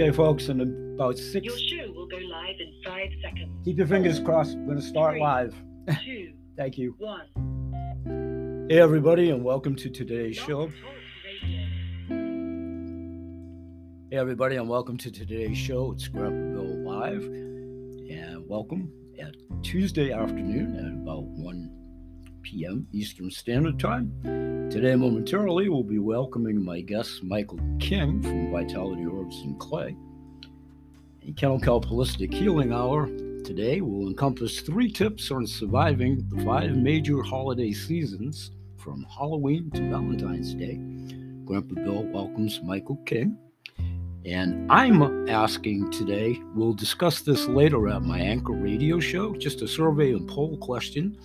Okay, folks, in about six. Your show will go live in five seconds. Keep your fingers crossed. We're going to start Three. live. Two, Thank you. one. Hey, everybody, and welcome to today's show. Hey, everybody, and welcome to today's show. It's Grandpa Bill Live, and welcome at Tuesday afternoon at about 1 p.m. Eastern Standard Time. Today, momentarily, we'll be welcoming my guest, Michael King from Vitality Herbs and Clay. A Kennel Kelp Holistic Healing Hour today will encompass three tips on surviving the five major holiday seasons from Halloween to Valentine's Day. Grandpa Bill welcomes Michael King. And I'm asking today, we'll discuss this later at my Anchor radio show, just a survey and poll question.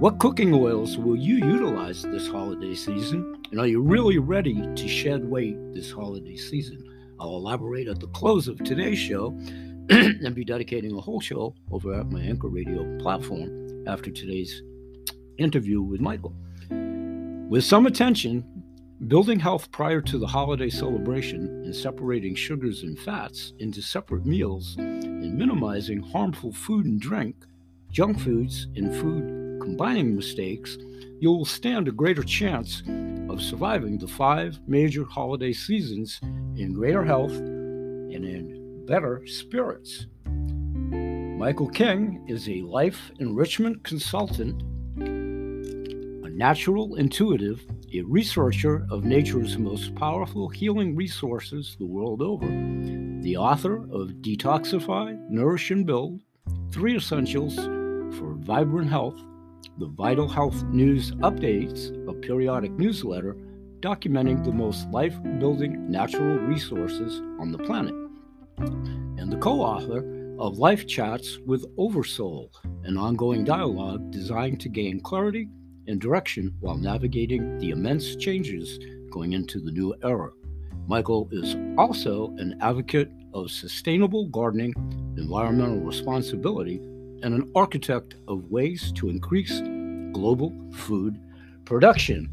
What cooking oils will you utilize this holiday season? And are you really ready to shed weight this holiday season? I'll elaborate at the close of today's show and be dedicating a whole show over at my Anchor radio platform after today's interview with Michael. With some attention, Building health prior to the holiday celebration and separating sugars and fats into separate meals and minimizing harmful food and drink, junk foods, and food combining mistakes, you will stand a greater chance of surviving the five major holiday seasons in greater health and in better spirits. Michael King is a life enrichment consultant, a natural intuitive, a researcher of nature's most powerful healing resources the world over, the author of Detoxify, Nourish, and Build Three Essentials for Vibrant Health, the Vital Health News Updates, a periodic newsletter documenting the most life building natural resources on the planet, and the co author of Life Chats with Oversoul, an ongoing dialogue designed to gain clarity and direction while navigating the immense changes going into the new era. Michael is also an advocate of sustainable gardening, environmental responsibility, and an architect of ways to increase global food production.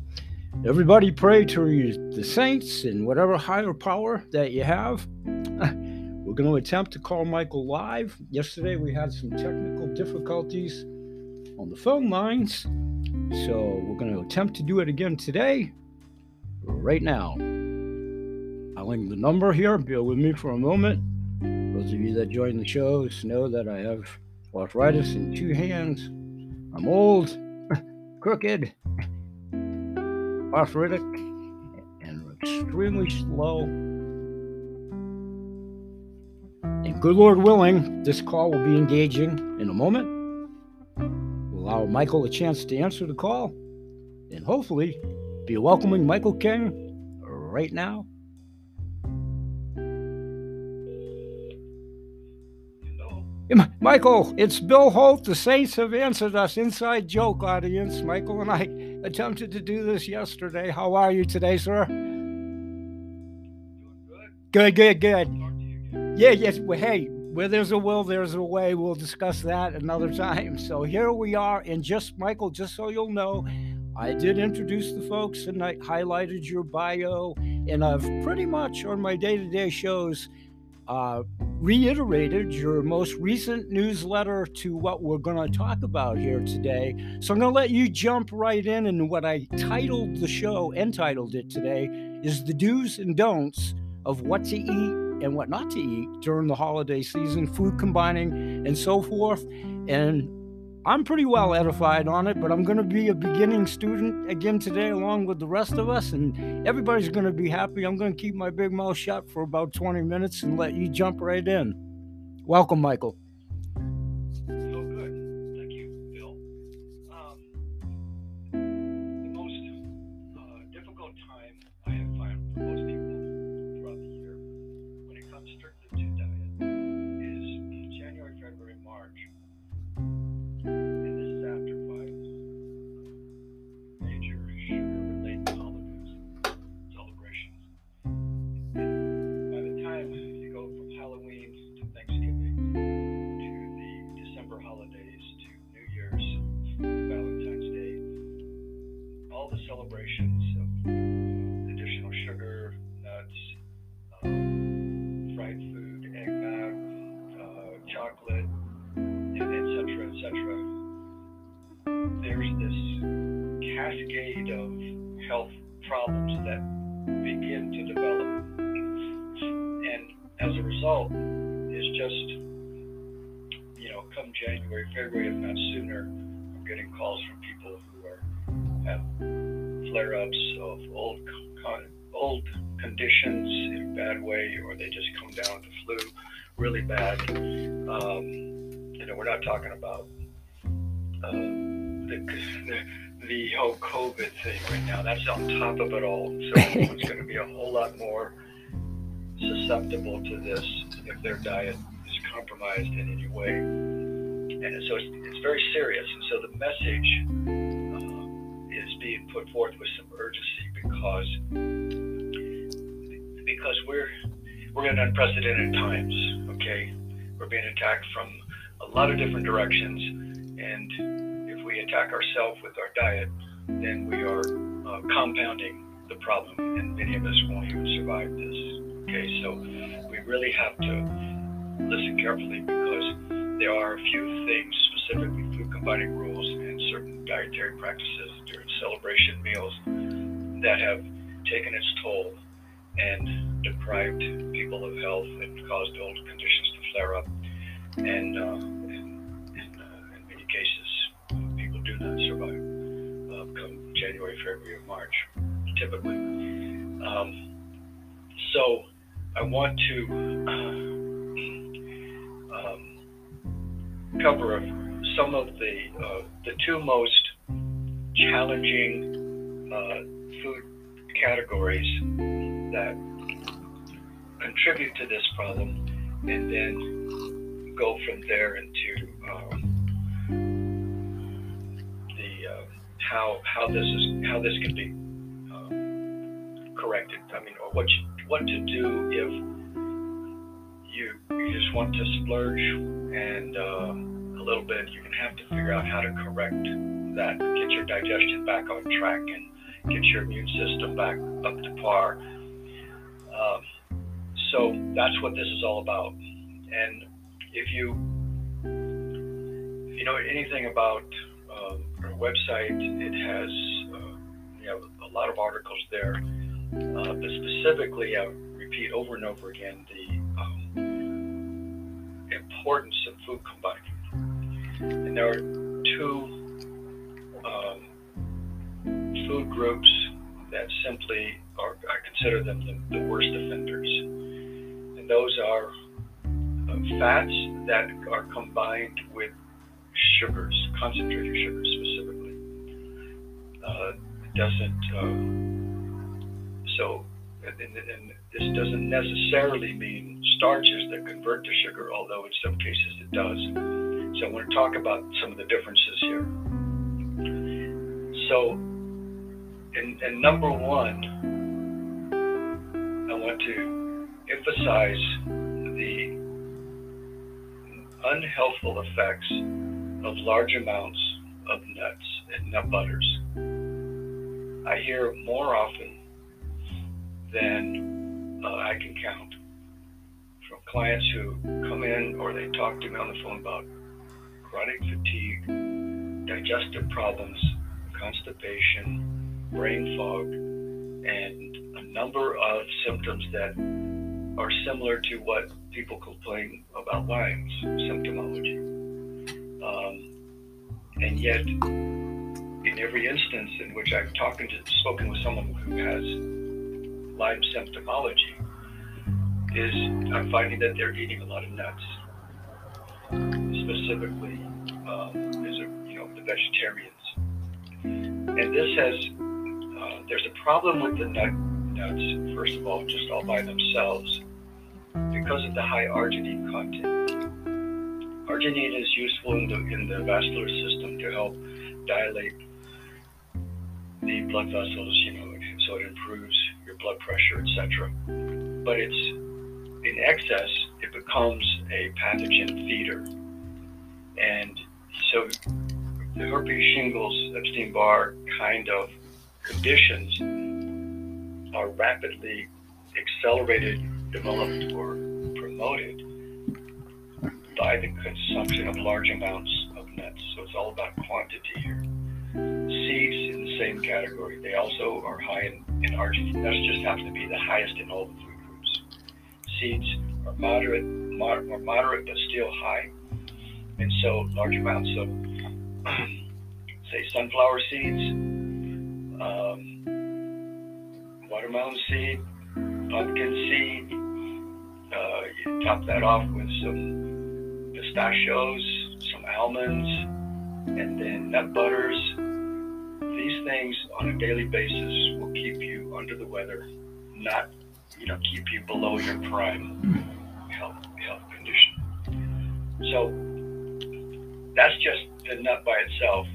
Everybody pray to the saints and whatever higher power that you have. We're going to attempt to call Michael live. Yesterday we had some technical difficulties on the phone lines. So we're going to attempt to do it again today, right now. I'll link the number here. Bear with me for a moment. Those of you that join the shows know that I have arthritis in two hands. I'm old, crooked, arthritic, and extremely slow. And good Lord willing, this call will be engaging in a moment We'll allow Michael a chance to answer the call, and hopefully be welcoming Michael King right now. Michael, it's Bill Holt. The Saints have answered us. Inside joke, audience. Michael and I attempted to do this yesterday. How are you today, sir? Good, good, good. Yeah, yes. Well, hey, where there's a will, there's a way. We'll discuss that another time. So here we are. And just, Michael, just so you'll know, I did introduce the folks and I highlighted your bio. And I've pretty much on my day to day shows uh, reiterated your most recent newsletter to what we're going to talk about here today. So I'm going to let you jump right in. And what I titled the show, entitled it today, is The Do's and Don'ts of What to Eat and what not to eat during the holiday season, food combining, and so forth. And I'm pretty well edified on it, but I'm going to be a beginning student again today, along with the rest of us, and everybody's going to be happy. I'm going to keep my big mouth shut for about 20 minutes and let you jump right in. Welcome, Michael. Problems that begin to develop. And as a result, it's just, you know, come January, February, if not sooner, I'm getting calls from people who are have flare-ups of old con- old conditions in a bad way, or they just come down with the flu really bad. Um, you know, we're not talking about uh, the, the the whole COVID thing right now. That's on top of it all. So it's going to be a whole lot more susceptible to this if their diet is compromised in any way. And so it's, it's very serious. And so the message uh, is being put forth with some urgency because because we're we're in unprecedented times. Okay, we're being attacked from a lot of different directions, and we attack ourselves with our diet, then we are uh, compounding the problem, and many of us won't even survive this. Okay, so we really have to listen carefully because there are a few things, specifically food combining rules and certain dietary practices during celebration meals, that have taken its toll and deprived people of health and caused old conditions to flare up. And uh, in, in, uh, in many cases, February, or March, typically. Um, so I want to uh, um, cover some of the uh, the two most challenging uh, food categories that contribute to this problem, and then go from there into how how this is how this can be um, corrected. I mean, or what you, what to do if you you just want to splurge and um, a little bit. You're gonna have to figure out how to correct that, get your digestion back on track, and get your immune system back up to par. Um, so that's what this is all about. And if you if you know anything about website, it has uh, you know a lot of articles there. Uh, but specifically, I repeat over and over again the um, importance of food combining. And there are two um, food groups that simply are, I consider them the, the worst offenders. And those are uh, fats that are combined with sugars, concentrated sugars specifically. Uh, it doesn't, uh, so, and, and this doesn't necessarily mean starches that convert to sugar, although in some cases it does. So I want to talk about some of the differences here. So, and, and number one, I want to emphasize the unhealthful effects of large amounts of nuts and nut butters. I hear more often than uh, I can count from clients who come in or they talk to me on the phone about chronic fatigue, digestive problems, constipation, brain fog, and a number of symptoms that are similar to what people complain about Lyme's symptomology. Um, and yet, in every instance in which I've talked to, spoken with someone who has Lyme symptomology, is I'm finding that they're eating a lot of nuts, specifically um, as a, you know the vegetarians. And this has uh, there's a problem with the nut nuts. First of all, just all by themselves, because of the high arginine content. Arginine is useful in the in the vascular system to help dilate the blood vessels, you know, so it improves your blood pressure, etc. But it's in excess, it becomes a pathogen feeder, and so the herpes, shingles, Epstein-Barr kind of conditions are rapidly accelerated, developed, or promoted by the consumption of large amounts of nuts. So it's all about quantity here. Seeds in the same category. They also are high in, in arginine. That just happens to be the highest in all the food groups. Seeds are moderate, mod, moderate, but still high. And so large amounts of, say, sunflower seeds, um, watermelon seed, pumpkin seed. Uh, you top that off with some pistachios, some almonds, and then nut butters. These things on a daily basis will keep you under the weather, not you know keep you below your prime health health condition. So that's just the nut by itself,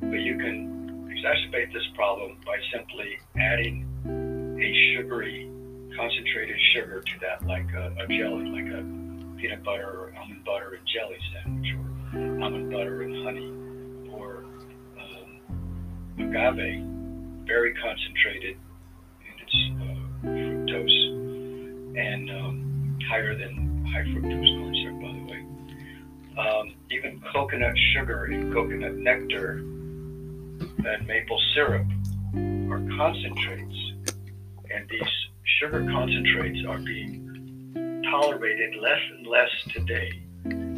but you can exacerbate this problem by simply adding a sugary concentrated sugar to that, like a, a jelly, like a peanut butter or almond butter and jelly sandwich, or almond butter and honey, or um, agave, very concentrated in its uh, fructose and um, higher than high fructose corn syrup, by the way. Um, even coconut sugar and coconut nectar and maple syrup are concentrates, and these sugar concentrates are being tolerated less and less today.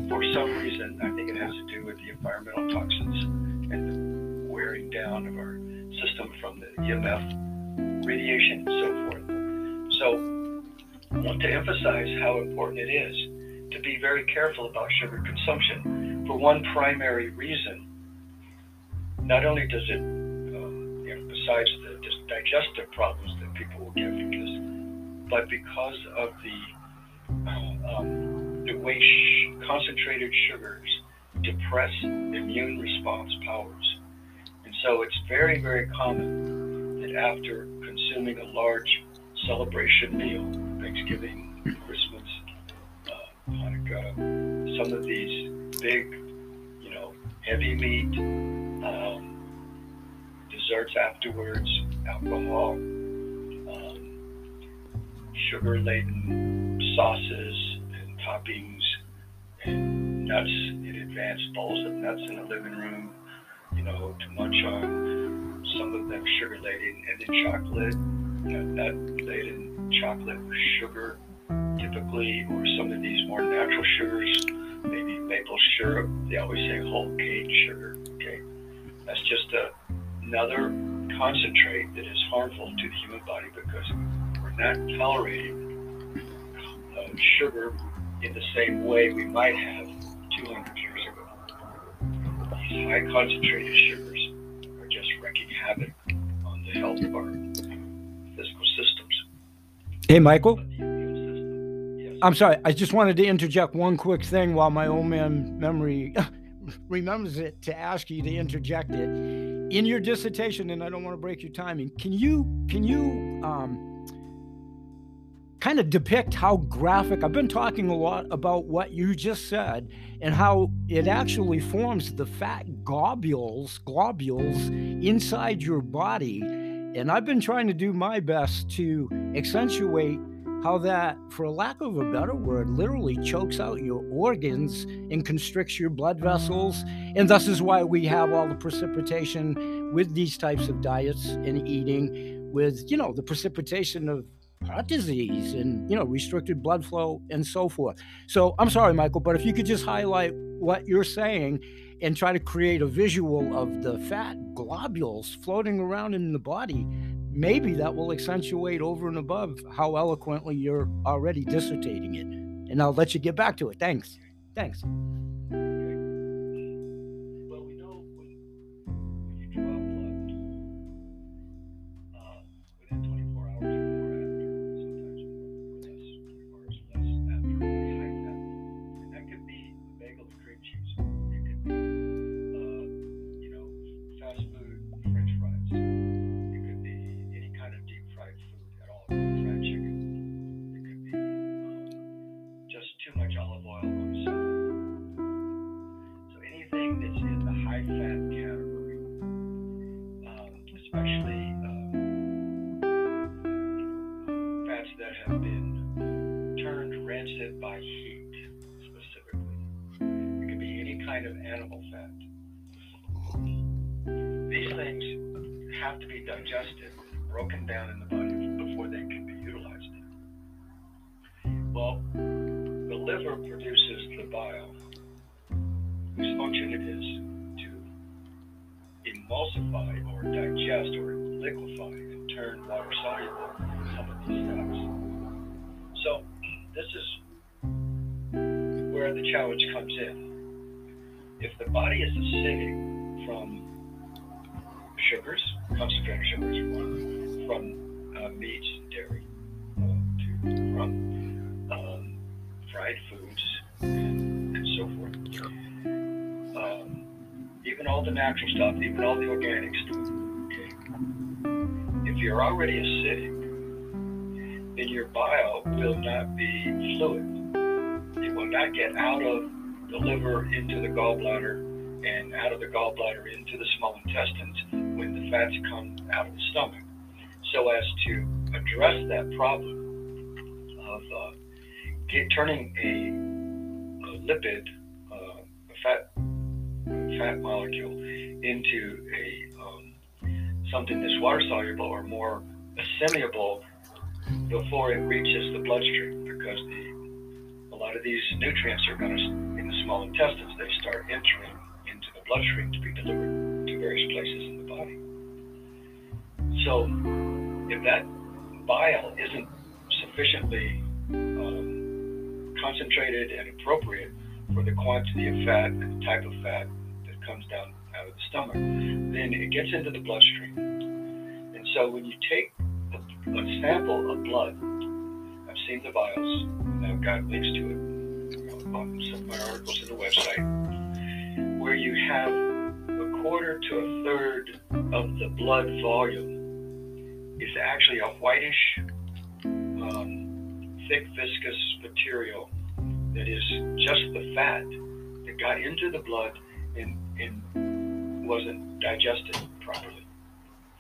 For some reason, I think it has to do with the environmental toxins and the wearing down of our system from the EMF radiation and so forth. So, I want to emphasize how important it is to be very careful about sugar consumption for one primary reason. Not only does it, um, you know, besides the digestive problems that people will get from this, but because of the the way sh- concentrated sugars depress immune response powers, and so it's very very common that after consuming a large celebration meal, Thanksgiving, Christmas, uh, Hanukkah, some of these big, you know, heavy meat um, desserts afterwards, alcohol, um, sugar laden sauces toppings, and nuts in advance, bowls of nuts in the living room, you know, to munch on. Some of them sugar laden, and then chocolate, you know, nut laden chocolate with sugar, typically, or some of these more natural sugars, maybe maple syrup. They always say whole cane sugar. Okay, that's just a, another concentrate that is harmful to the human body because we're not tolerating uh, sugar in the same way we might have 200 years ago. These high concentrated sugars are just wreaking havoc on the health of our physical systems. Hey, Michael. But the immune system, yes. I'm sorry. I just wanted to interject one quick thing while my old man memory remembers it to ask you to interject it in your dissertation. And I don't want to break your timing. Can you can you um, kind of depict how graphic? I've been talking a lot about what you just said and how it actually forms the fat globules globules inside your body. And I've been trying to do my best to accentuate how that, for lack of a better word, literally chokes out your organs and constricts your blood vessels. And thus is why we have all the precipitation with these types of diets and eating, with, you know, the precipitation of heart disease and, you know, restricted blood flow and so forth. So I'm sorry, Michael, but if you could just highlight what you're saying and try to create a visual of the fat globules floating around in the body, maybe that will accentuate over and above how eloquently you're already dissertating it. And I'll let you get back to it. Thanks. Thanks. That have been turned rancid by heat, specifically. It could be any kind of animal fat. these things have to be digested, broken down in the body before they can be utilized. Well, the liver produces the bile, whose function it is to emulsify or digest or liquefy and turn water soluble So, this is where the challenge comes in. If the body is acidic from sugars, concentrated sugars, from, from uh, meats, dairy, uh, from um, fried foods, and, and so forth. Um, even all the natural stuff, even all the organic stuff. Okay. If you're already acidic, then your bile will not be fluid. It will not get out of the liver into the gallbladder and out of the gallbladder into the small intestines when the fats come out of the stomach. So as to address that problem of uh, get, turning a, a lipid, uh, a fat fat molecule into a um, something that's water soluble or more assimilable before it reaches the bloodstream because the a lot of these nutrients are going to in the small intestines they start entering into the bloodstream to be delivered to various places in the body. So if that bile isn't sufficiently um, concentrated and appropriate for the quantity of fat and the type of fat that comes down out of the stomach, then it gets into the bloodstream. And so when you take a, sample of blood, I've seen the vials, and I've got links to it. On some of my articles in the website, where you have a quarter to a third of the blood volume is actually a whitish, um, thick, viscous material that is just the fat that got into the blood and, and wasn't digested properly.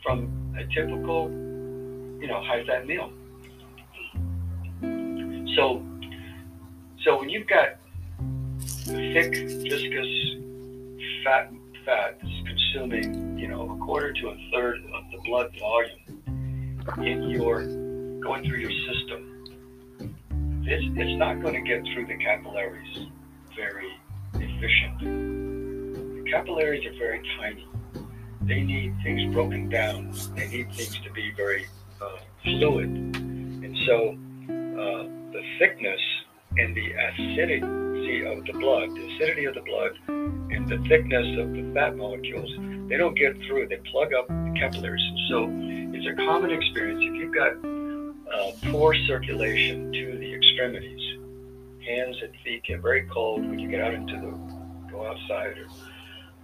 From a typical, you know, high-fat meal. So, so when you've got thick, viscous, fat fat that's consuming, you know, a quarter to a third of the blood volume in your going through your system, it's, it's not going to get through the capillaries very efficiently. The capillaries are very tiny. They need things broken down. They need things to be very uh, fluid. And so uh, the thickness and the acidity of the blood, the acidity of the blood, and the thickness of the fat molecules, they don't get through. They plug up the capillaries. So it's a common experience. If you've got uh, poor circulation to the extremities, hands and feet get very cold when you get out into the go outside, or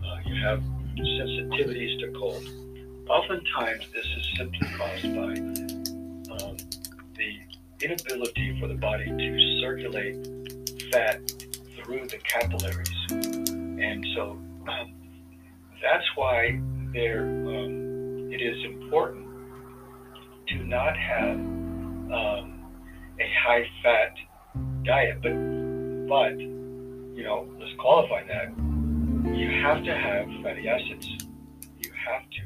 uh, you have sensitivities to cold. Oftentimes, this is simply caused by um, the inability for the body to circulate fat through the capillaries. And so um, that's why there, um, it is important to not have um, a high fat diet. But, but, you know, let's qualify that. You have to have fatty acids. You have to,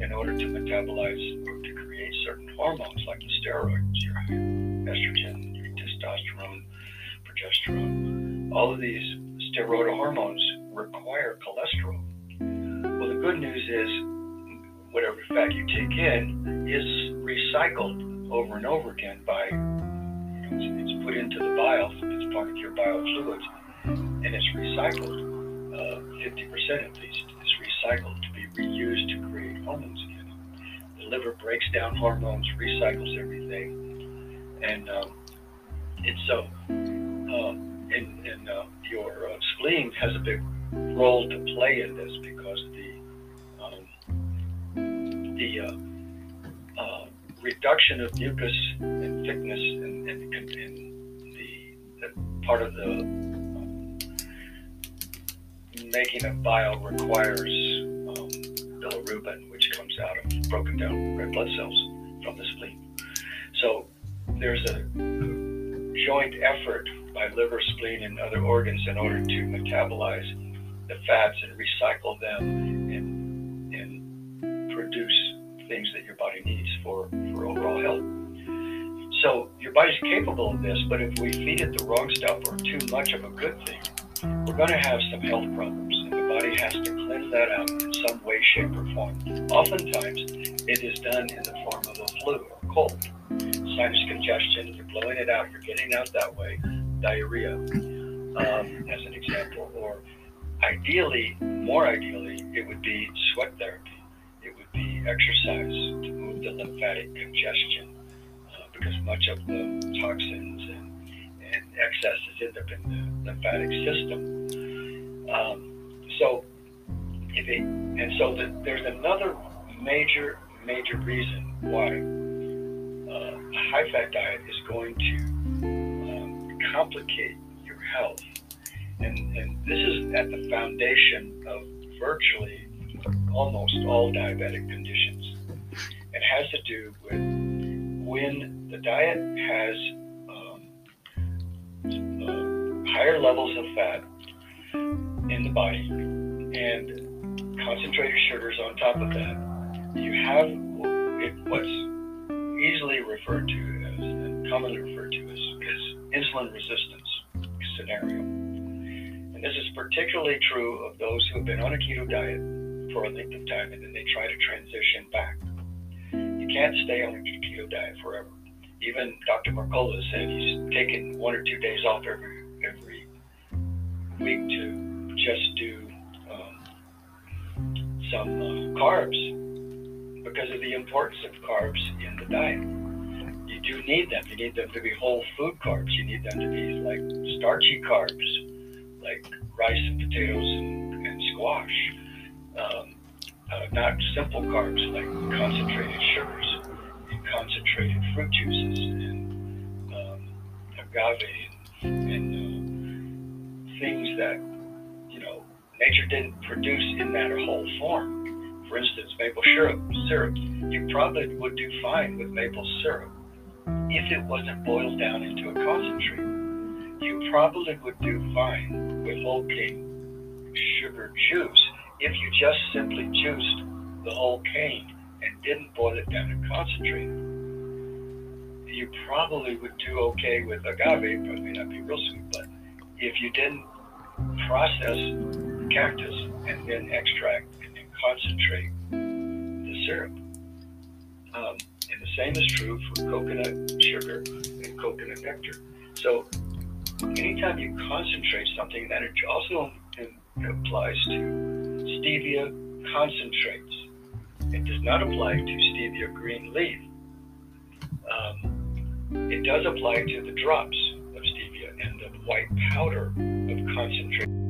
in order to metabolize or to create certain hormones like the steroids, your estrogen, your testosterone, progesterone. All of these steroidal hormones require cholesterol. Well, the good news is whatever fat you take in is recycled over and over again by, you know, it's, put into the bile, it's part of your bile fluids, and it's recycled. Uh, 50% at least is recycled to be reused to create hormones again. The liver breaks down hormones, recycles everything, and um, and so uh, and, and uh, your uh, spleen has a big role to play in this because the um, the uh, uh, reduction of mucus and thickness and, and, and the, the, part of the um, making of bile requires um, bilirubin, which comes out of broken down red blood cells from the spleen. So there's a joint effort by liver, spleen, and other organs in order to metabolize the fats and recycle them and, and produce things that your body needs for, for overall health. So your body's capable of this, but if we feed it the wrong stuff or too much of a good thing, we're going to have some health problems. Has to cleanse that out in some way, shape, or form. Oftentimes, it is done in the form of a flu or cold. Sinus congestion, you're blowing it out, you're getting out that way. Diarrhea, um, as an example. Or ideally, more ideally, it would be sweat therapy. It would be exercise to move the lymphatic congestion uh, because much of the toxins and, and excesses end up in the lymphatic system. Um, so, if it, and so the, there's another major, major reason why uh, a high-fat diet is going to um, complicate your health, and, and this is at the foundation of virtually almost all diabetic conditions. It has to do with when the diet has um, uh, higher levels of fat in the body and concentrated sugars on top of that, you have what's easily referred to as, and commonly referred to as, insulin resistance scenario. And this is particularly true of those who have been on a keto diet for a length of time and then they try to transition back. You can't stay on a keto diet forever. Even Dr. Mercola said he's taken one or two days off every week to just do um, some uh, carbs because of the importance of carbs in the diet. You do need them. You need them to be whole food carbs. You need them to be like starchy carbs, like rice and potatoes and, and squash. Um, uh, not simple carbs like concentrated sugars and concentrated fruit juices and um, agave and, and things that you know nature didn't produce in that whole form. For instance, maple syrup. Syrup. You probably would do fine with maple syrup if it wasn't boiled down into a concentrate. You probably would do fine with whole cane sugar juice if you just simply juiced the whole cane and didn't boil it down and concentrate. You probably would do okay with agave, may not be real sweet. But if you didn't process cactus and then extract and then concentrate the syrup, um, and the same is true for coconut sugar and coconut nectar. So anytime you concentrate something, that it also applies to stevia concentrates. It does not apply to stevia green leaf. Um, it does apply to the drops white powder of concentrate.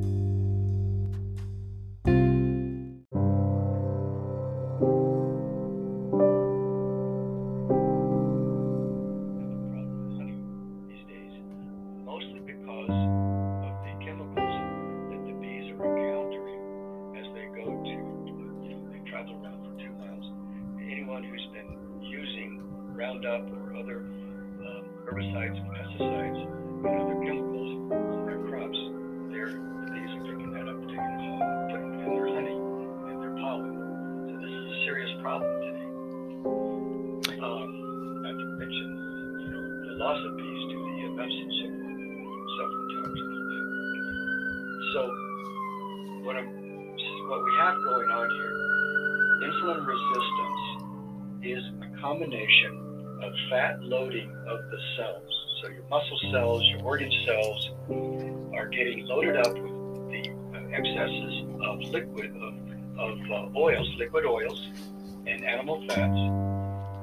Liquid oils, and animal fats,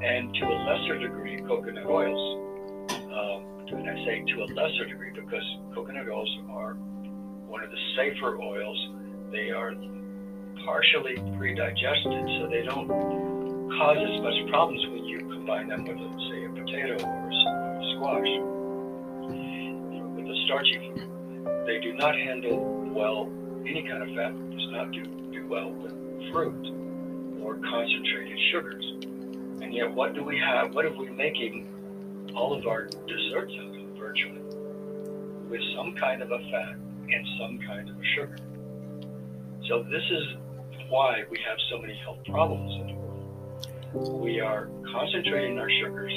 and to a lesser degree coconut oils. Um, and I say to a lesser degree because coconut oils are one of the safer oils. They are partially pre-digested, so they don't cause as much problems when you combine them with, say, a potato or a squash, with a starchy food. They do not handle well any kind of fat. Does not do do well with fruit concentrated sugars. And yet, what do we have? What are we making all of our desserts out of virtually? With some kind of a fat and some kind of a sugar. So this is why we have so many health problems in the world. we are concentrating our sugars.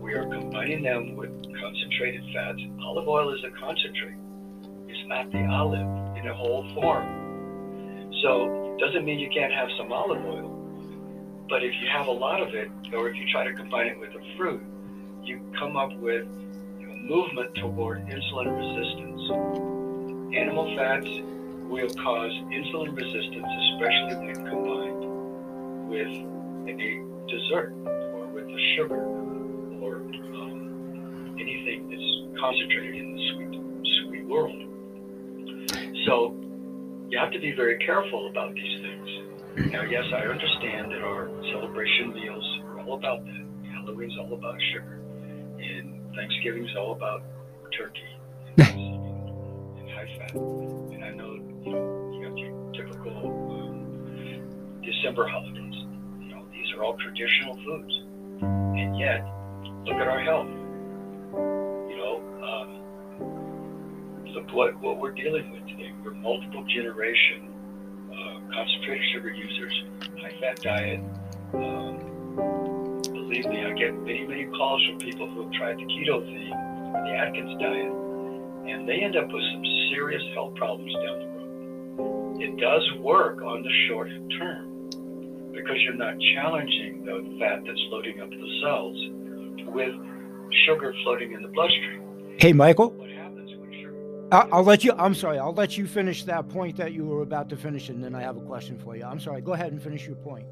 We are combining them with concentrated fats. Olive oil is a concentrate. It's not the olive in a whole form. So doesn't mean you can't have some olive oil. But if you have a lot of it, or if you try to combine it with a fruit, you come up with you know, movement toward insulin resistance. Animal fats will cause insulin resistance, especially when combined with a dessert or with a sugar or um, anything that's concentrated in the sweet, sweet world. So you have to be very careful about these things. Now, yes, I understand that our celebration meals are all about that. Halloween's all about sugar, and Thanksgiving's all about turkey and, and high fat. And I know you know you have your typical um, December holidays. You know these are all traditional foods, and yet look at our health. You know, um, look what what we're dealing with today. We're multiple generation concentrated sugar users, high fat diet. Um, believe me, I get many many calls from people who have tried the keto thing, or the Atkins diet, and they end up with some serious health problems down the road. It does work on the short term because you're not challenging the fat that's loading up the cells with sugar floating in the bloodstream. Hey, Michael. I'll let you. I'm sorry. I'll let you finish that point that you were about to finish, and then I have a question for you. I'm sorry. Go ahead and finish your point.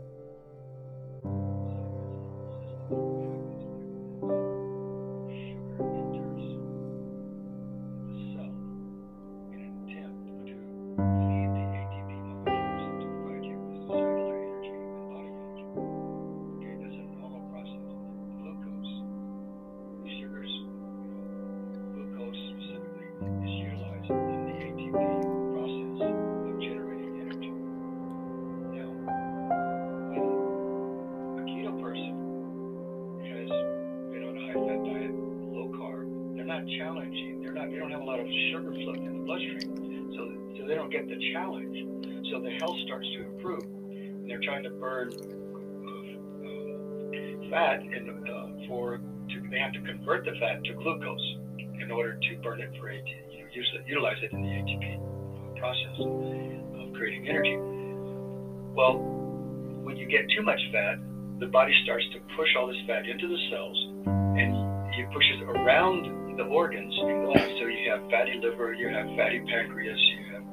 It for AT, you know, use it, utilize it in the ATP process of creating energy. Well, when you get too much fat, the body starts to push all this fat into the cells and you push it around the organs and. So you have fatty liver, you have fatty pancreas, you have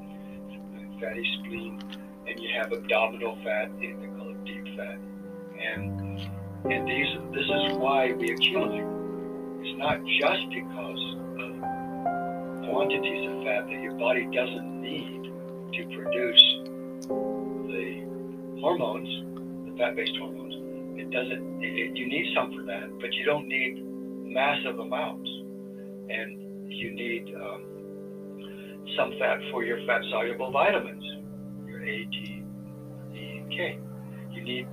fatty spleen, and you have abdominal fat, they call it deep fat. And and these this is why we accumulate. It's not just because quantities of fat that your body doesn't need to produce the hormones, the fat-based hormones. It doesn't. It, it- you need some for that, but you don't need massive amounts, and you need um, some fat for your fat-soluble vitamins, your A, D, E, and K. You need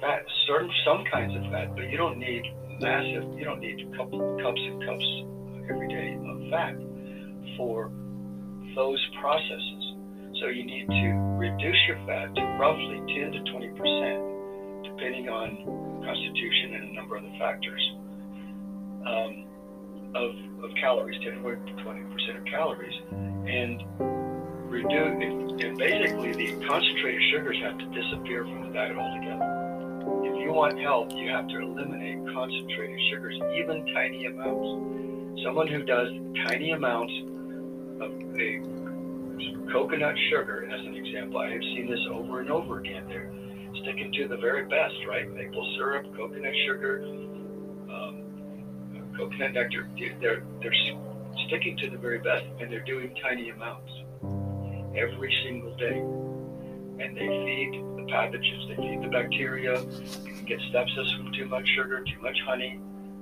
fat, certain some kinds of fat, but you don't need massive. You don't need cup, cups and cups every day of fat for those processes. So you need to reduce your fat to roughly 10 to 20 percent, depending on constitution and a number of other factors um, of, of calories, 10 to 20 percent of calories, and reduce. And basically, the concentrated sugars have to disappear from the diet altogether. If you want health, you have to eliminate concentrated sugars, even tiny amounts. Someone who does tiny amounts of a coconut sugar, as an example, I have seen this over and over again. They're sticking to the very best, right? Maple syrup, coconut sugar, um, coconut nectar. They're they're sticking to the very best, and they're doing tiny amounts every single day. And they feed the pathogens, they feed the bacteria. You can get sepsis from too much sugar, too much honey,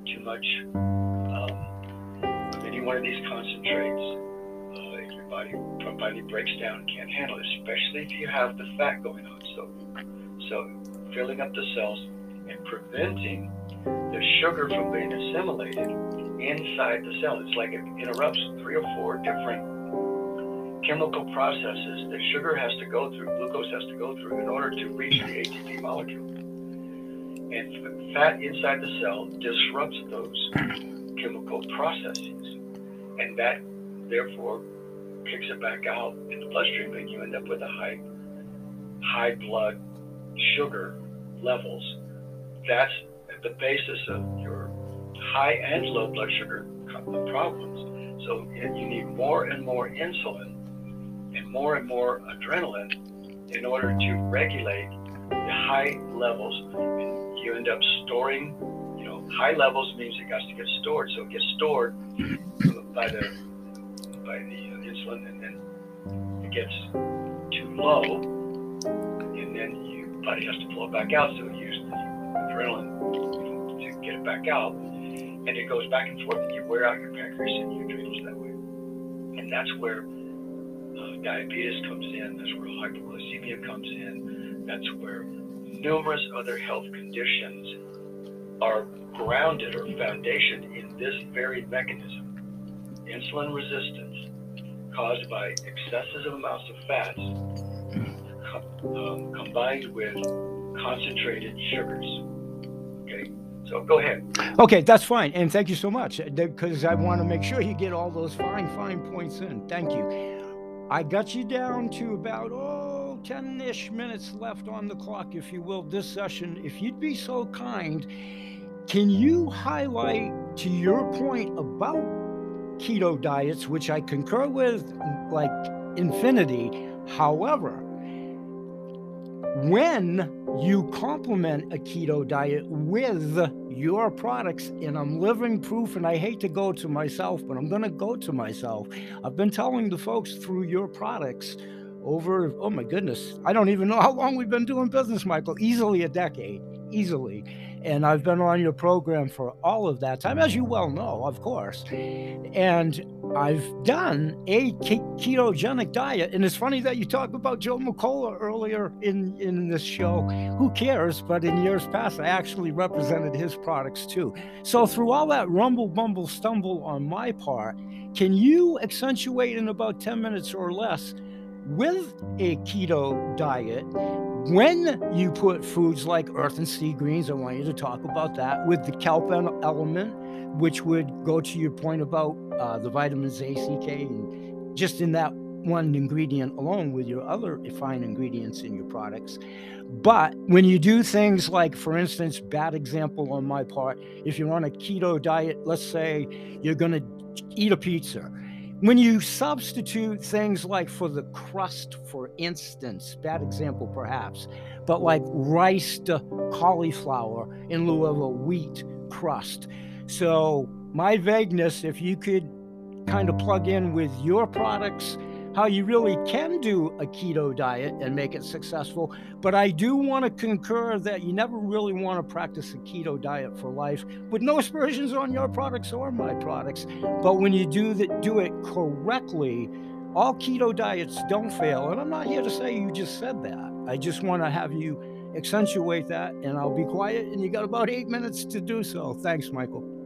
too much um, one of these concentrates. Uh, if your body your body breaks down, can't handle it, especially if you have the fat going on. So, so filling up the cells and preventing the sugar from being assimilated inside the cell. It's like it interrupts three or four different chemical processes that sugar has to go through, glucose has to go through in order to reach the ATP molecule. And fat inside the cell disrupts those chemical processes, and that therefore kicks it back out in the bloodstream, and you end up with a high high blood sugar levels. That's the basis of your high and low blood sugar problems. So you need more and more insulin and more and more adrenaline in order to regulate the high levels. And you end up storing, high levels means it has to get stored. So it gets stored by the by the insulin, and then it gets too low, and then your body has to pull it back out. So it uses the adrenaline to get it back out, and it goes back and forth, and you wear out your pancreas and your adrenals that way. And that's where uh, diabetes comes in. That's where hypoglycemia comes in. That's where numerous other health conditions are grounded or foundation in this very mechanism. Insulin resistance caused by excessive amounts of fats um, combined with concentrated sugars. Okay, so go ahead. Okay, that's fine. And thank you so much because I want to make sure you get all those fine, fine points in. Thank you. I got you down to about, oh, 10 ish minutes left on the clock, if you will, this session. If you'd be so kind, can you highlight to your point about keto diets, which I concur with like infinity? However, when you complement a keto diet with your products, and I'm living proof, and I hate to go to myself, but I'm going to go to myself. I've been telling the folks through your products over, oh my goodness, I don't even know how long we've been doing business, Michael, easily a decade, easily. And I've been on your program for all of that time, as you well know, of course. And I've done a ketogenic diet. And it's funny that you talk about Joe McCullough earlier in, in this show. Who cares? But in years past, I actually represented his products too. So through all that rumble, bumble, stumble on my part, can you accentuate in about 10 minutes or less with a keto diet when you put foods like earth and sea greens, I want you to talk about that with the kelp element, which would go to your point about uh, the vitamins A, C, K, and just in that one ingredient alone with your other fine ingredients in your products. But when you do things like, for instance, bad example on my part, if you're on a keto diet, let's say you're going to eat a pizza when you substitute things like for the crust, for instance, bad example perhaps, but like rice to cauliflower in lieu of a wheat crust. So, my vagueness, if you could kind of plug in with your products how you really can do a keto diet and make it successful. But I do want to concur that you never really want to practice a keto diet for life with no aspersions on your products or my products. But when you do that, do it correctly, all keto diets don't fail. And I'm not here to say you just said that. I just want to have you accentuate that, and I'll be quiet. And you got about eight minutes to do so. Thanks, Michael.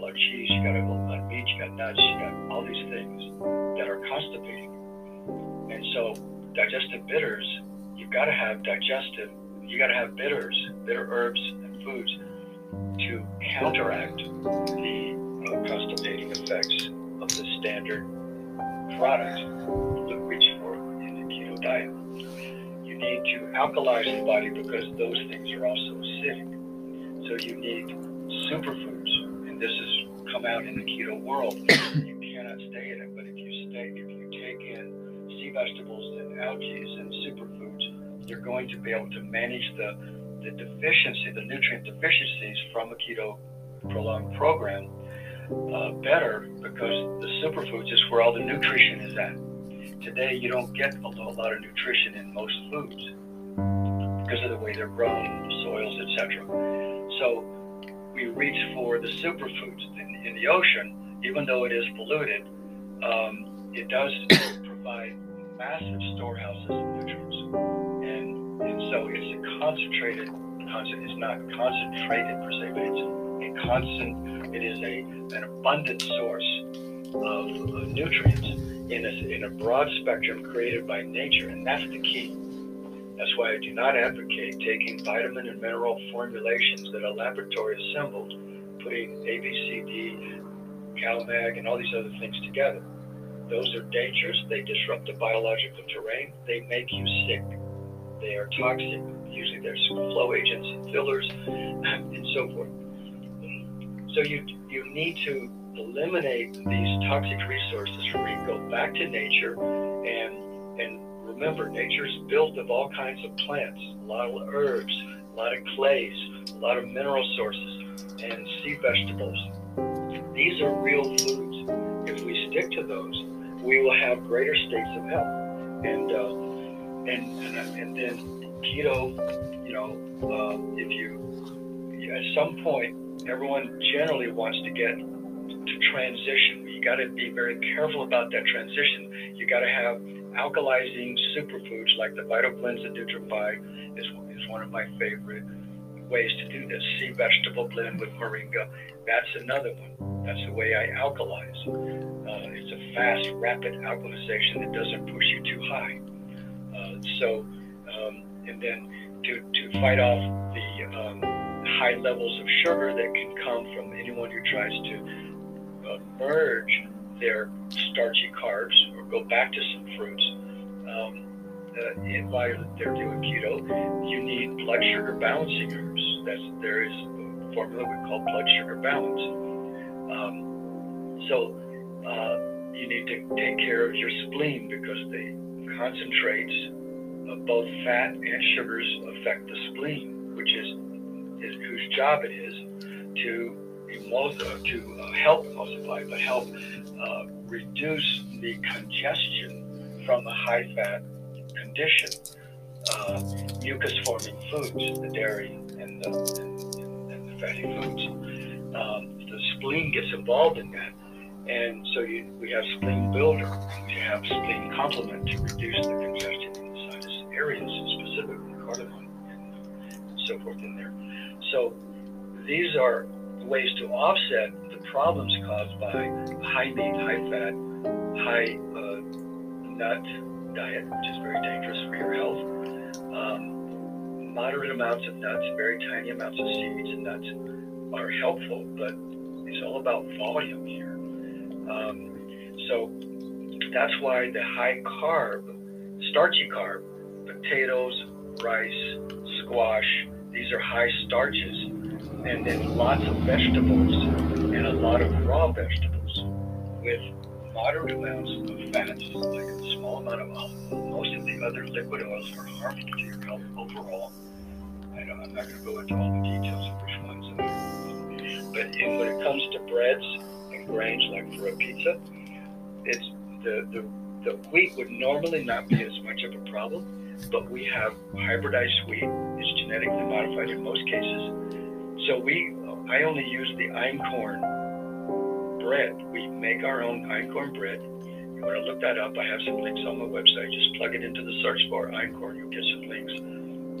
got cheese, she got on meat, she got nuts, she got all these things that are constipating. And so, digestive bitters, you've got to have digestive, you got to have bitters, bitter herbs and foods to counteract the uh, constipating effects of the standard product that we for in the keto diet. You need to alkalize the body because those things are also acidic. So you need superfood this has come out in the keto world. You cannot stay in it, but if you stay, if you take in sea vegetables and algae and superfoods, you're going to be able to manage the the deficiency, the nutrient deficiencies from a keto prolonged program uh, better because the superfoods is where all the nutrition is at. Today, you don't get a lot of nutrition in most foods because of the way they're grown, soils, etc. So we reach for the superfoods in, in the ocean, even though it is polluted. Um, it does provide massive storehouses of nutrients, and and so it's a concentrated. It's not concentrated per se, but it's a constant. It is a an abundant source of, of nutrients in a, in a broad spectrum created by nature, and that's the key. That's why I do not advocate taking vitamin and mineral formulations that a laboratory assembled, putting A, B, C, D, CalMag, and all these other things together. Those are dangerous. They disrupt the biological terrain. They make you sick. They are toxic. Usually there's flow agents and fillers and so forth. So you you need to eliminate these toxic resources where you go back to nature and and remember nature is built of all kinds of plants, a lot of herbs, a lot of clays, a lot of mineral sources, and sea vegetables. These are real foods. If we stick to those, we will have greater states of health. And uh, and, and and then keto, you know, uh, if you at some point, everyone generally wants to get to transition. You got to be very careful about that transition. You got to have alkalizing superfoods like the VitaCleanse and Nutrify is, is one of my favorite ways to do this. Sea vegetable blend with moringa, that's another one. That's the way I alkalize. Uh, it's a fast, rapid alkalization that doesn't push you too high. Uh, so, um, and then to, to fight off the um, high levels of sugar that can come from anyone who tries to uh, merge their starchy carbs go back to some fruits. Um, uh, in while they're doing keto, you need blood sugar balancing herbs. That's there is a formula we call blood sugar balance. Um, so uh, you need to take care of your spleen because the concentrates of both fat and sugars affect the spleen, which is, is whose job it is to emulsify, to uh, help emulsify, but help uh, reduce the congestion from the high fat condition. Uh, mucus forming foods, the dairy and the, and, and the fatty foods. Um, the spleen gets involved in that. And so you, we have spleen builder, we have spleen complement to reduce the congestion in the sinus areas, specifically cardamom and so forth in there. So these are ways to offset problems caused by high meat, high fat, high uh, nut diet, which is very dangerous for your health. Um, moderate amounts of nuts, very tiny amounts of seeds and nuts are helpful, but it's all about volume here. Um, so that's why the high carb, starchy carb, potatoes, rice, squash, these are high starches and then lots of vegetables a lot of raw vegetables with moderate amounts of fats, like a small amount of olive Most of the other liquid oils are harmful to your health overall. I am not going to go into all the details of which ones are. But in, when it comes to breads and grains, like for a pizza, it's the, the, the wheat would normally not be as much of a problem, but we have hybridized wheat. It's genetically modified in most cases so we, I only use the einkorn bread. We make our own einkorn bread. You want to look that up? I have some links on my website. Just plug it into the search bar, einkorn. You'll get some links.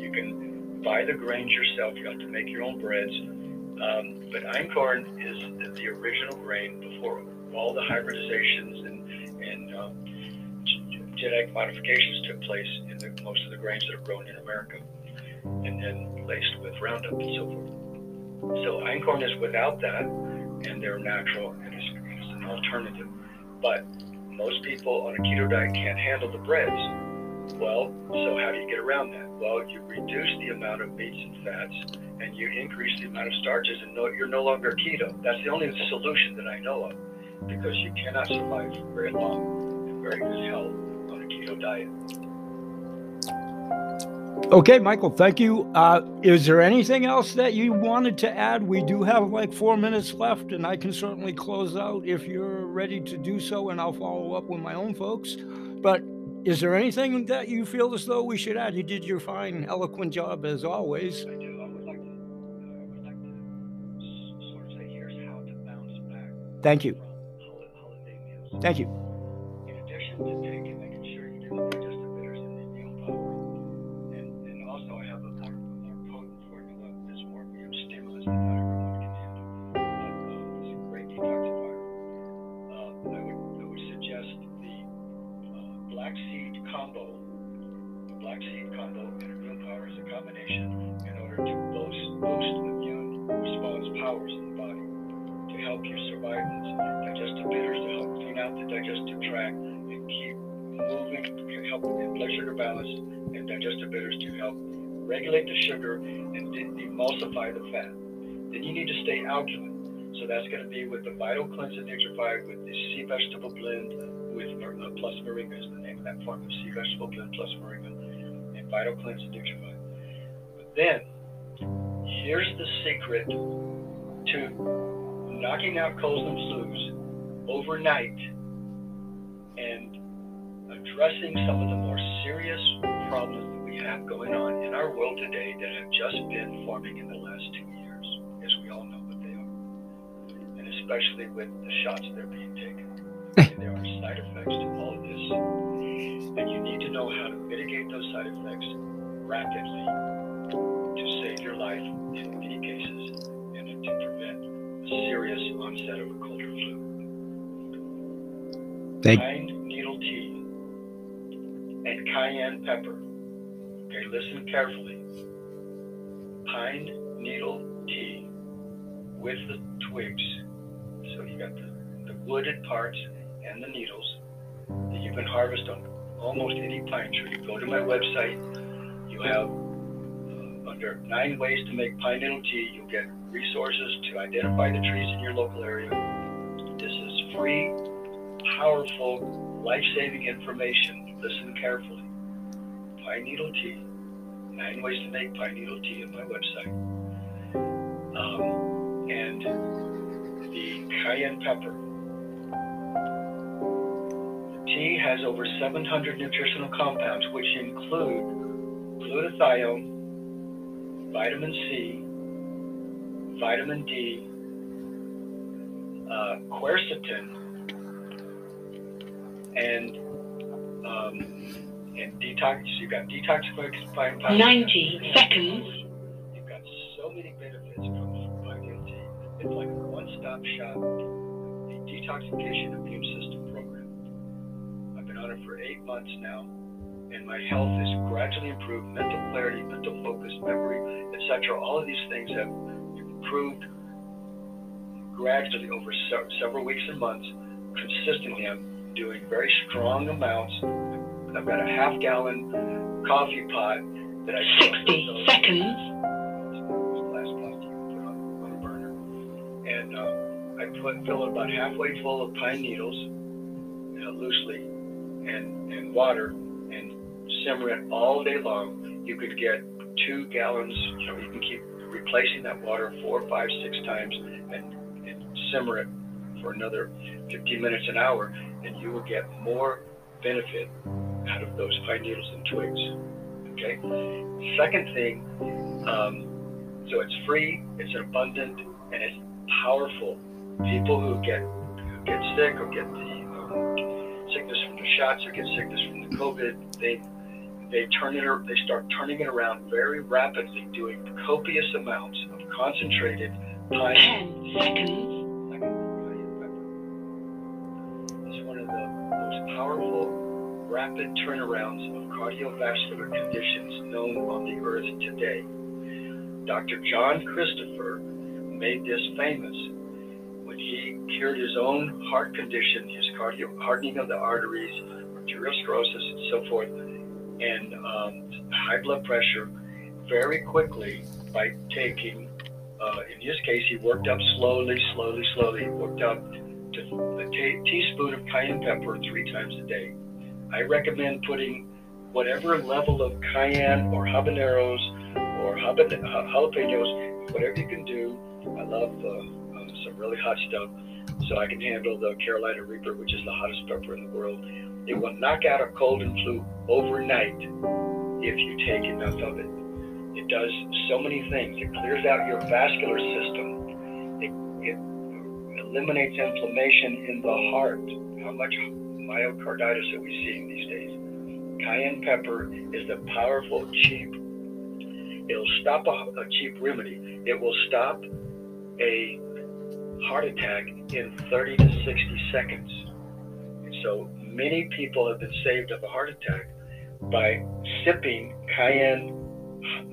You can buy the grains yourself. You have to make your own breads. Um, but einkorn is the, original grain before all the hybridizations and and um, genetic modifications took place in the, most of the grains that are grown in America, and then laced with Roundup and so forth. So einkorn is without that, and they're natural, and it's, it's an alternative. But most people on a keto diet can't handle the breads. Well, so how do you get around that? Well, you reduce the amount of meats and fats, and you increase the amount of starches, and no, you're no longer keto. That's the only solution that I know of, because you cannot survive for very long and very good health on a keto diet. Okay, Michael, thank you. Uh, is there anything else that you wanted to add? We do have like four minutes left, and I can certainly close out if you're ready to do so, and I'll follow up with my own folks. But is there anything that you feel as though we should add? You did your fine, eloquent job as always. I do. I would regulate the sugar and emulsify the fat. Then you need to stay alkaline. So that's going to be with the Vital Cleanse and Nutrify with the sea vegetable blend with uh, plus moringa is the name of that formula, sea vegetable blend plus moringa, and Vital Cleanse and Nutrify. But then, here's the secret to knocking out colds and flus overnight and addressing some of the more serious problems that we have going on in our world today that have just been forming in the last two years, especially with the shots that are being taken. There are side effects to all of this, and you need to know how to mitigate those side effects rapidly to save your life in many cases and to prevent a serious onset of a cold or flu. Thank- Pine needle tea and cayenne pepper. Okay, listen carefully. Pine needle tea with the twigs. So you got the, the wooded parts and the needles that you can harvest on almost any pine tree. Go to my website. You have uh, under nine ways to make pine needle tea. You'll get resources to identify the trees in your local area. This is free, powerful, life-saving information. Listen carefully. Pine needle tea. Nine ways to make pine needle tea on my website. Um, and cayenne pepper. The tea has over 700 nutritional compounds, which include glutathione, vitamin C, vitamin D, uh, quercetin, and um, and detox. You've got detoxifying powder. 90 seconds. One-stop shop, a detoxification immune system program. I've been on it for eight months now, and my health has gradually improved. Mental clarity, mental focus, memory, etc. All of these things have improved gradually over se- several weeks and months. Consistently, I'm doing very strong amounts. I've got a half gallon coffee pot that I 60 seconds. glass plastic you put on, on a burner. And uh, I put fill it about halfway full of pine needles, you know, loosely, and and water, and simmer it all day long. You could get two gallons. You know, you can keep replacing that water four, five, six times, and, and simmer it for another 15 minutes, an hour, and you will get more benefit out of those pine needles and twigs. Okay. Second thing, um, so it's free, it's abundant, and it's powerful. People who get who get sick or get the um, sickness from the shots or get sickness from the COVID, they they turn it ar- they start turning it around very rapidly, doing copious amounts of concentrated pine 10 seconds. It's one of the most powerful, rapid turnarounds of cardiovascular conditions known on the earth today. Dr. John Christopher made this famous cured his own heart condition, his cardio hardening of the arteries, arteriosclerosis, and so forth, and um, high blood pressure very quickly by taking, uh, in his case, he worked up slowly, slowly, slowly. He worked up to a t- teaspoon of cayenne pepper three times a day. I recommend putting whatever level of cayenne or habaneros or jalapenos, whatever you can do. I love uh, uh, some really hot stuff, so I can handle the Carolina Reaper, which is the hottest pepper in the world. It will knock out a cold and flu overnight if you take enough of it. It does so many things. It clears out your vascular system. It, it eliminates inflammation in the heart. How much myocarditis are we seeing these days? Cayenne pepper is the powerful, cheap. It'll stop a, a cheap remedy. It will stop a heart attack in 30 to 60 seconds. So many people have been saved of a heart attack by sipping cayenne,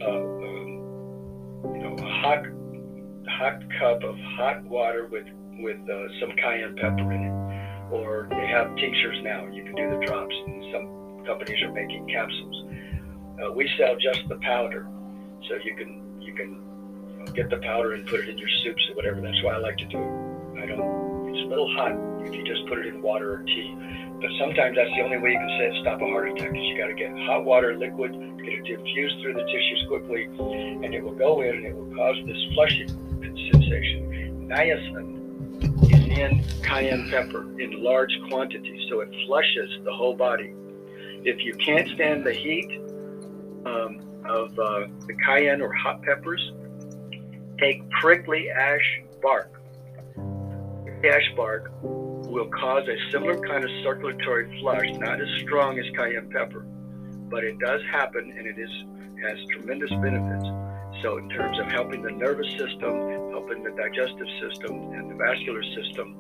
uh, um, you know, a hot, hot cup of hot water with with uh, some cayenne pepper in it. Or they have tinctures now. You can do the drops. And some companies are making capsules. Uh, we sell just the powder, so you can you can get the powder and put it in your soups or whatever. That's why I like to do it. I don't. It's a little hot if you just put it in water or tea. But sometimes that's the only way you can say stop a heart attack is you got to get hot water, liquid, get it diffused through the tissues quickly, and it will go in and it will cause this flushing sensation. Niacin is in cayenne pepper in large quantities, so it flushes the whole body. If you can't stand the heat um, of uh, the cayenne or hot peppers, take prickly ash bark. Ash bark will cause a similar kind of circulatory flush, not as strong as cayenne pepper, but it does happen and it is has tremendous benefits. So, in terms of helping the nervous system, helping the digestive system, and the vascular system,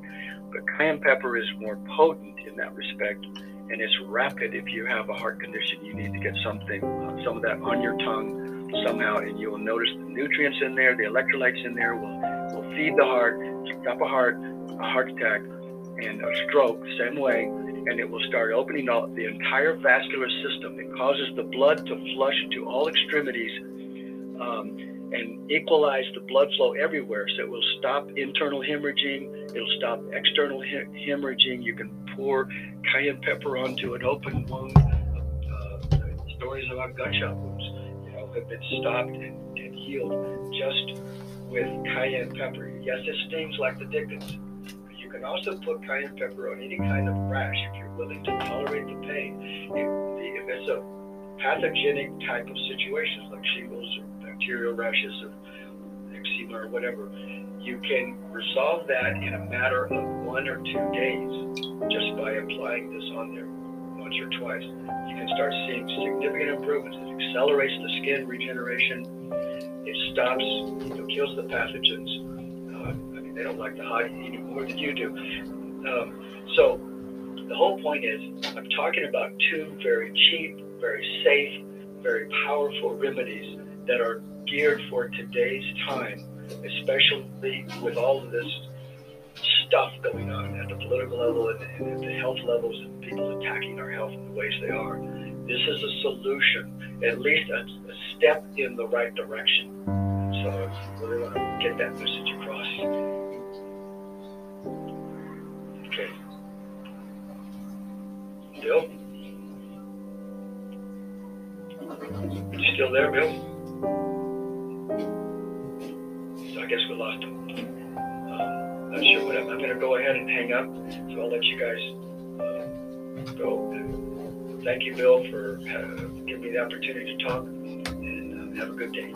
but cayenne pepper is more potent in that respect, and it's rapid. If you have a heart condition, you need to get something, some of that on your tongue somehow, and you will notice the nutrients in there, the electrolytes in there will will feed the heart, stop a heart, a heart attack, and a stroke, same way, and it will start opening up the entire vascular system. It causes the blood to flush to all extremities um, and equalize the blood flow everywhere. So it will stop internal hemorrhaging, it'll stop external he- hemorrhaging. You can pour cayenne pepper onto an open wound. Uh, stories about gunshot wounds, have been stopped and, and healed just with cayenne pepper. Yes, it stings like the Dickens But you can also put cayenne pepper on any kind of rash if you're willing to tolerate the pain. If, if it's a pathogenic type of situations like shingles or bacterial rashes or eczema or whatever, you can resolve that in a matter of one or two days just by applying this on there once or twice. You can start seeing significant improvements. It accelerates the skin regeneration. It stops, you know, kills the pathogens I mean, they don't like the hot any more than you do. Um, so the whole point is, I'm talking about two very cheap, very safe, very powerful remedies that are geared for today's time, especially with all of this stuff going on at the political level and, and at the health levels and people attacking our health in the ways they are. This is a solution, at least a, a step in the right direction. So I really want to get that message across. Okay. Bill? You still there, Bill? So I guess we lost him. Not sure what I'm, I'm going to go ahead and hang up, so I'll let you guys uh, go. Thank you, Bill, for uh, giving me the opportunity to talk, and uh, have a good day.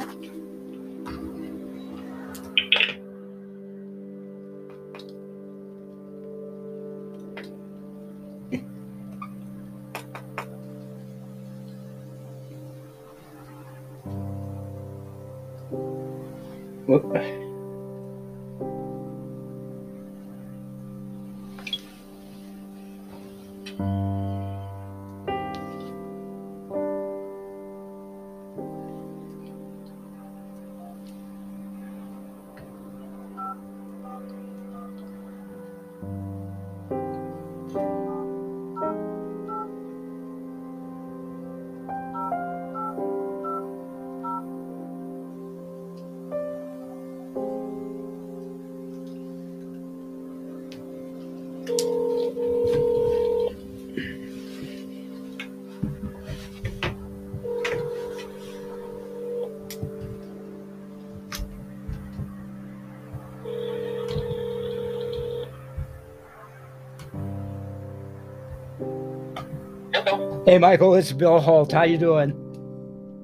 Hey, Michael, it's Bill Holt. How you doing?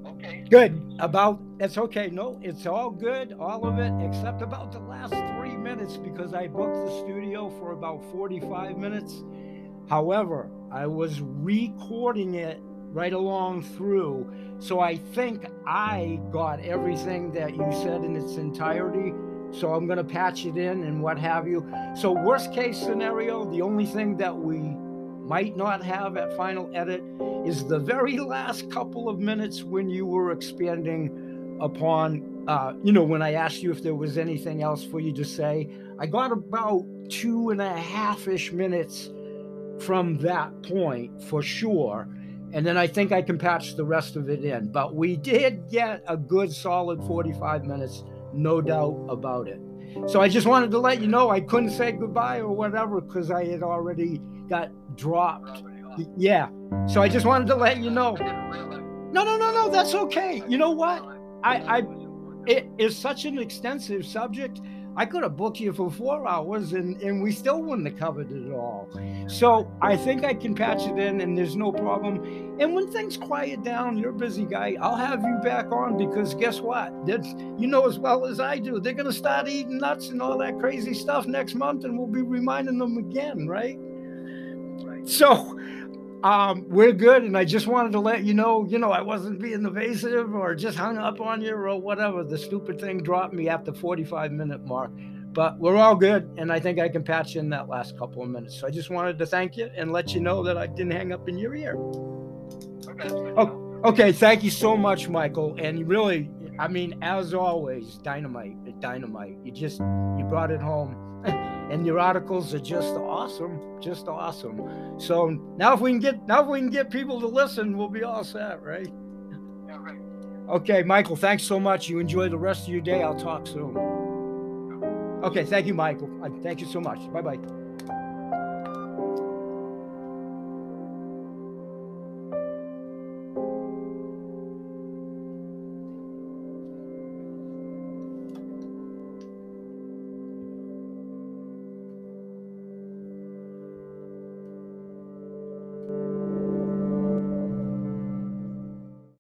Okay. Good. About it's okay. No, it's all good, all of it, except about the last three minutes because I booked the studio for about 45 minutes. However, I was recording it right along through, so I think I got everything that you said in its entirety. So I'm gonna patch it in and what have you. So worst case scenario, the only thing that we might not have at final edit is the very last couple of minutes when you were expanding upon, uh, you know, when I asked you if there was anything else for you to say. I got about two and a half ish minutes from that point for sure. And then I think I can patch the rest of it in. But we did get a good solid 45 minutes, no doubt about it. So I just wanted to let you know I couldn't say goodbye or whatever because I had already got dropped. Yeah. So I just wanted to let you know. No, no, no, no. That's okay. You know what? I, I, it is such an extensive subject. I could have booked you for four hours and, and we still wouldn't have covered it all. So I think I can patch it in and there's no problem. And when things quiet down, you're a busy guy. I'll have you back on because guess what? That's you know as well as I do. They're gonna start eating nuts and all that crazy stuff next month, and we'll be reminding them again, right? right? So um, we're good, and I just wanted to let you know, you know, I wasn't being evasive or just hung up on you or whatever. The stupid thing dropped me at the 45 minute mark, but we're all good, and I think I can patch in that last couple of minutes. So I just wanted to thank you and let you know that I didn't hang up in your ear. Okay. Oh. Okay, thank you so much, Michael. And really, I mean, as always, dynamite, dynamite. You just you brought it home. And your articles are just awesome, just awesome. So now if we can get now if we can get people to listen, we'll be all set, right? Yeah, right. Okay, Michael, thanks so much. You enjoy the rest of your day. I'll talk soon. Okay, thank you, Michael. Thank you so much. Bye bye.